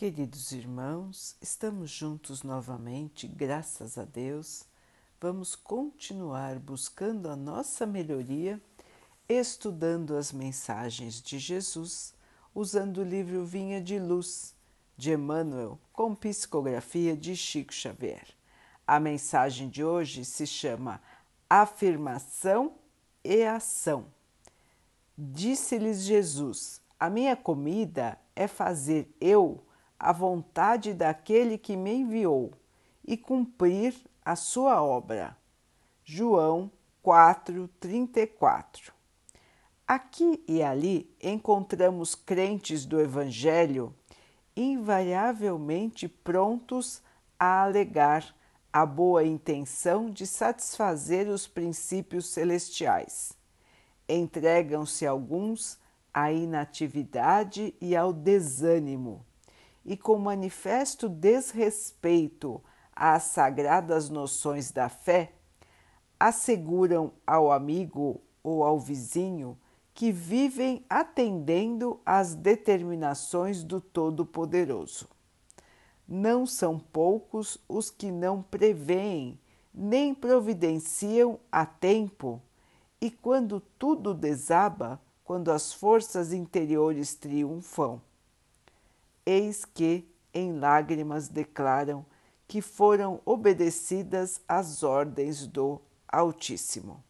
Queridos irmãos, estamos juntos novamente, graças a Deus. Vamos continuar buscando a nossa melhoria, estudando as mensagens de Jesus, usando o livro Vinha de Luz, de Emmanuel, com psicografia de Chico Xavier. A mensagem de hoje se chama Afirmação e Ação. Disse-lhes Jesus: A minha comida é fazer eu a vontade daquele que me enviou e cumprir a sua obra. João 4:34. Aqui e ali encontramos crentes do evangelho invariavelmente prontos a alegar a boa intenção de satisfazer os princípios celestiais. Entregam-se alguns à inatividade e ao desânimo e com manifesto desrespeito às sagradas noções da fé, asseguram ao amigo ou ao vizinho que vivem atendendo às determinações do Todo-Poderoso. Não são poucos os que não preveem nem providenciam a tempo, e quando tudo desaba, quando as forças interiores triunfam, eis que em lágrimas declaram que foram obedecidas às ordens do Altíssimo.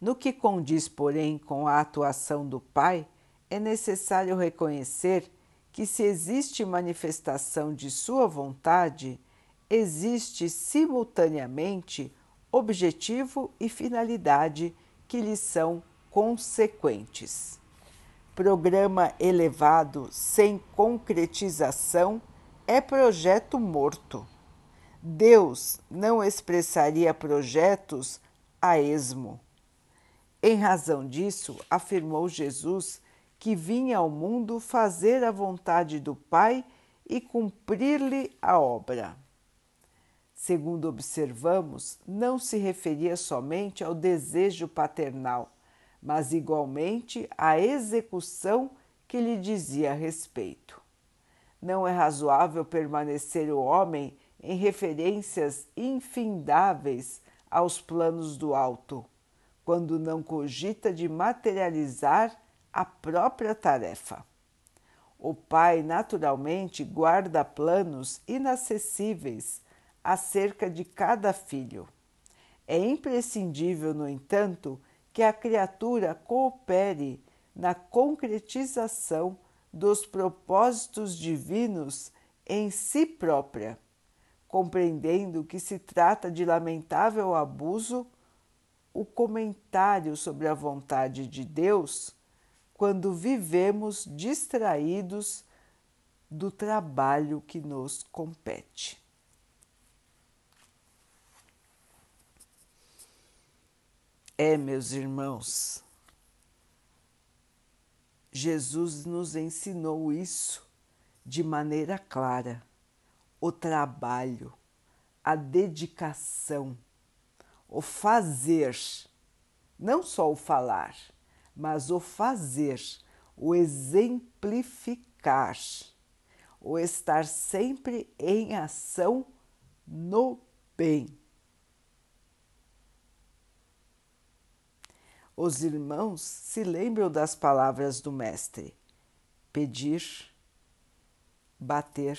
No que condiz, porém, com a atuação do Pai, é necessário reconhecer que, se existe manifestação de Sua vontade, existe simultaneamente objetivo e finalidade que lhe são consequentes programa elevado sem concretização é projeto morto. Deus não expressaria projetos a esmo. Em razão disso, afirmou Jesus que vinha ao mundo fazer a vontade do Pai e cumprir-lhe a obra. Segundo observamos, não se referia somente ao desejo paternal mas igualmente à execução que lhe dizia respeito. Não é razoável permanecer o homem em referências infindáveis aos planos do alto, quando não cogita de materializar a própria tarefa. O pai, naturalmente, guarda planos inacessíveis acerca de cada filho. É imprescindível, no entanto, que a criatura coopere na concretização dos propósitos divinos em si própria, compreendendo que se trata de lamentável abuso o comentário sobre a vontade de Deus quando vivemos distraídos do trabalho que nos compete. É, meus irmãos, Jesus nos ensinou isso de maneira clara: o trabalho, a dedicação, o fazer, não só o falar, mas o fazer, o exemplificar, o estar sempre em ação no bem. Os irmãos se lembram das palavras do Mestre: pedir, bater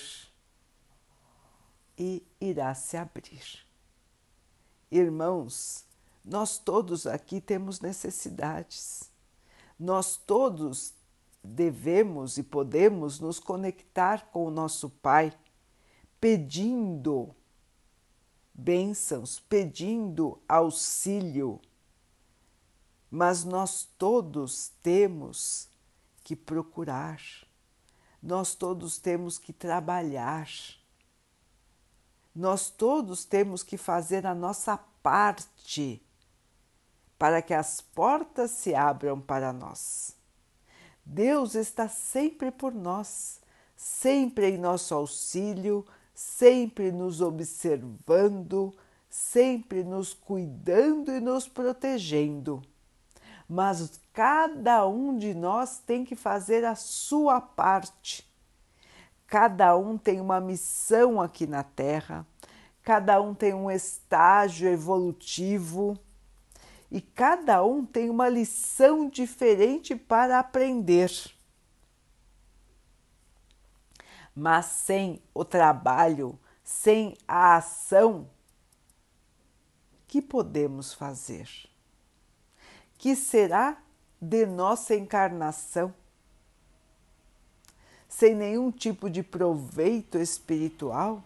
e irá se abrir. Irmãos, nós todos aqui temos necessidades. Nós todos devemos e podemos nos conectar com o nosso Pai, pedindo bênçãos, pedindo auxílio mas nós todos temos que procurar, nós todos temos que trabalhar, nós todos temos que fazer a nossa parte para que as portas se abram para nós. Deus está sempre por nós, sempre em nosso auxílio, sempre nos observando, sempre nos cuidando e nos protegendo mas cada um de nós tem que fazer a sua parte Cada um tem uma missão aqui na Terra, cada um tem um estágio evolutivo e cada um tem uma lição diferente para aprender. Mas sem o trabalho, sem a ação, que podemos fazer? Que será de nossa encarnação? Sem nenhum tipo de proveito espiritual?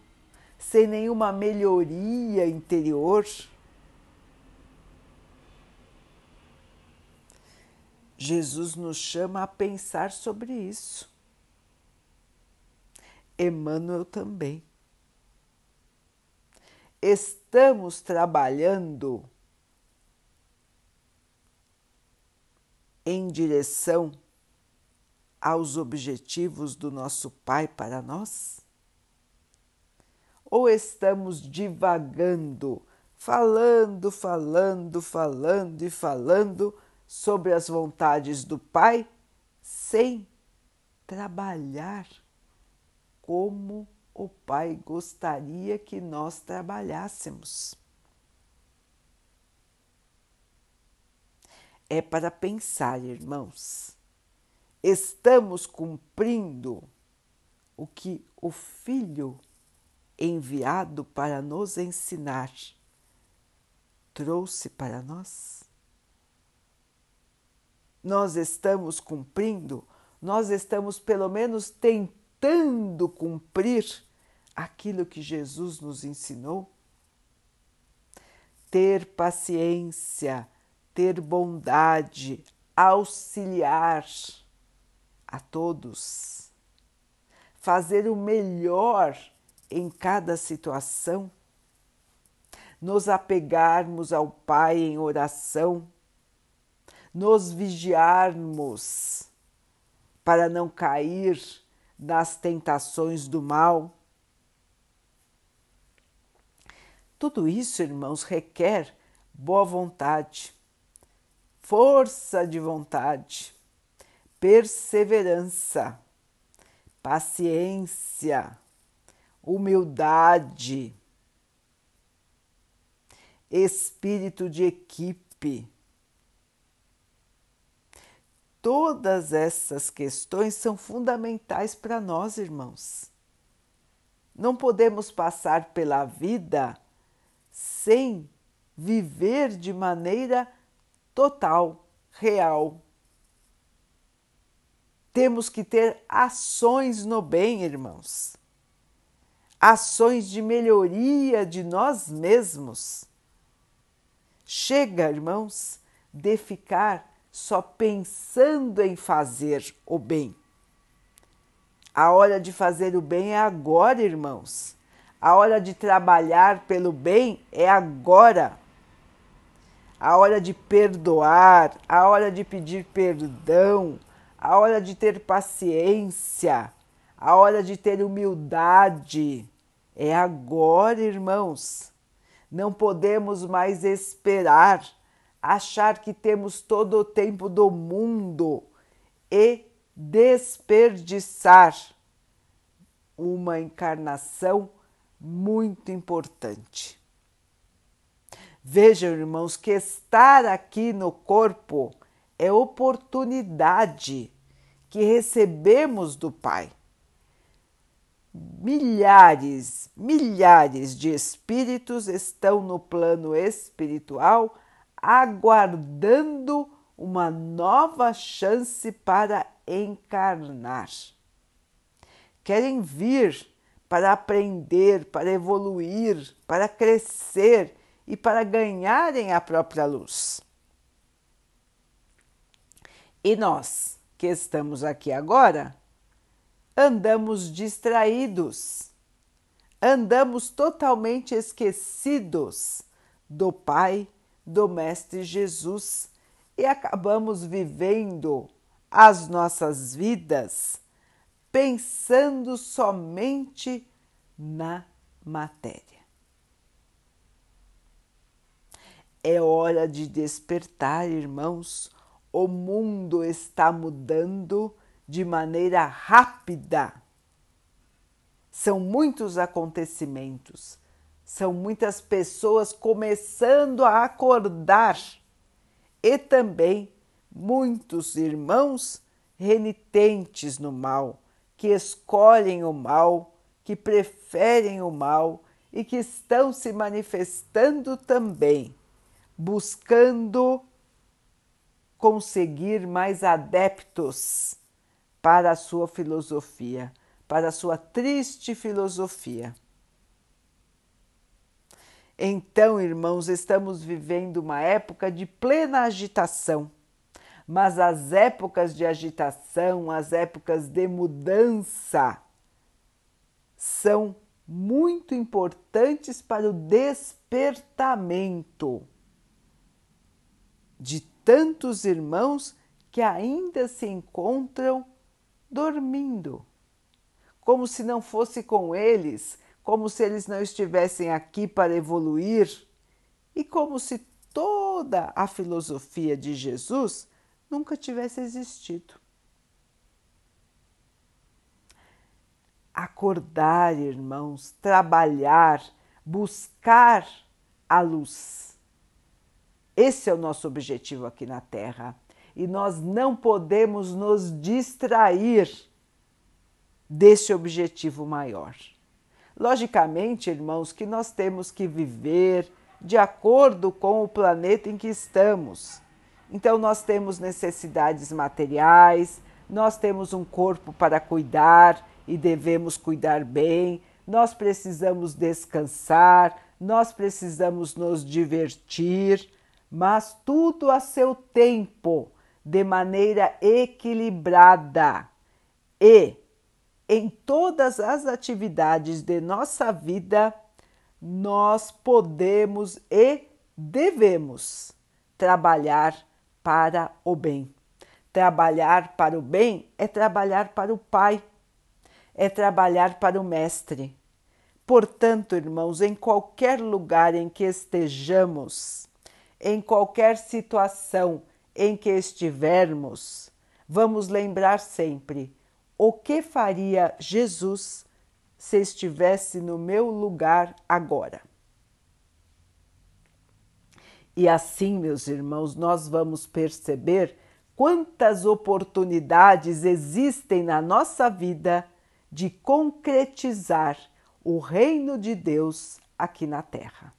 Sem nenhuma melhoria interior? Jesus nos chama a pensar sobre isso. Emmanuel também. Estamos trabalhando em direção aos objetivos do nosso Pai para nós? Ou estamos divagando, falando, falando, falando e falando sobre as vontades do Pai sem trabalhar como o Pai gostaria que nós trabalhássemos. É para pensar, irmãos. Estamos cumprindo o que o Filho enviado para nos ensinar trouxe para nós? nós estamos cumprindo, nós estamos pelo menos tentando cumprir aquilo que Jesus nos ensinou? Ter paciência, ter bondade, auxiliar a todos, fazer o melhor em cada situação, nos apegarmos ao Pai em oração nos vigiarmos para não cair nas tentações do mal. Tudo isso, irmãos, requer boa vontade, força de vontade, perseverança, paciência, humildade, espírito de equipe Todas essas questões são fundamentais para nós, irmãos. Não podemos passar pela vida sem viver de maneira total, real. Temos que ter ações no bem, irmãos. Ações de melhoria de nós mesmos. Chega, irmãos, de ficar só pensando em fazer o bem. A hora de fazer o bem é agora, irmãos. A hora de trabalhar pelo bem é agora. A hora de perdoar, a hora de pedir perdão, a hora de ter paciência, a hora de ter humildade. É agora, irmãos. Não podemos mais esperar achar que temos todo o tempo do mundo e desperdiçar uma encarnação muito importante. Vejam, irmãos, que estar aqui no corpo é oportunidade que recebemos do Pai. Milhares, milhares de espíritos estão no plano espiritual aguardando uma nova chance para encarnar. Querem vir para aprender, para evoluir, para crescer e para ganharem a própria luz. E nós, que estamos aqui agora, andamos distraídos, andamos totalmente esquecidos do Pai do Mestre Jesus e acabamos vivendo as nossas vidas pensando somente na matéria. É hora de despertar, irmãos. O mundo está mudando de maneira rápida. São muitos acontecimentos, são muitas pessoas começando a acordar e também muitos irmãos renitentes no mal, que escolhem o mal, que preferem o mal e que estão se manifestando também, buscando conseguir mais adeptos para a sua filosofia, para a sua triste filosofia. Então, irmãos, estamos vivendo uma época de plena agitação, mas as épocas de agitação, as épocas de mudança, são muito importantes para o despertamento de tantos irmãos que ainda se encontram dormindo, como se não fosse com eles, como se eles não estivessem aqui para evoluir e como se toda a filosofia de Jesus nunca tivesse existido. Acordar, irmãos, trabalhar, buscar a luz. Esse é o nosso objetivo aqui na Terra e nós não podemos nos distrair desse objetivo maior. Logicamente, irmãos, que nós temos que viver de acordo com o planeta em que estamos. Então, nós temos necessidades materiais, nós temos um corpo para cuidar e devemos cuidar bem, nós precisamos descansar, nós precisamos nos divertir, mas tudo a seu tempo de maneira equilibrada e em todas as atividades de nossa vida, nós podemos e devemos trabalhar para o bem. Trabalhar para o bem é trabalhar para o Pai, é trabalhar para o Mestre. Portanto, irmãos, em qualquer lugar em que estejamos, em qualquer situação em que estivermos, vamos lembrar sempre o que faria Jesus se estivesse no meu lugar agora. E assim, meus irmãos, nós vamos perceber quantas oportunidades existem na nossa vida de concretizar o reino de Deus aqui na Terra.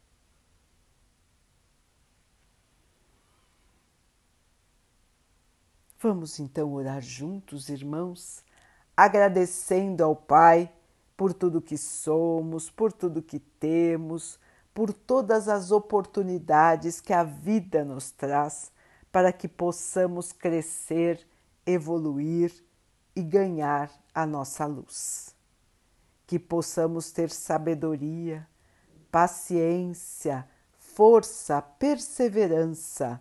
Vamos então orar juntos, irmãos, agradecendo ao Pai por tudo que somos, por tudo que temos, por todas as oportunidades que a vida nos traz para que possamos crescer, evoluir e ganhar a nossa luz. Que possamos ter sabedoria, paciência, força, perseverança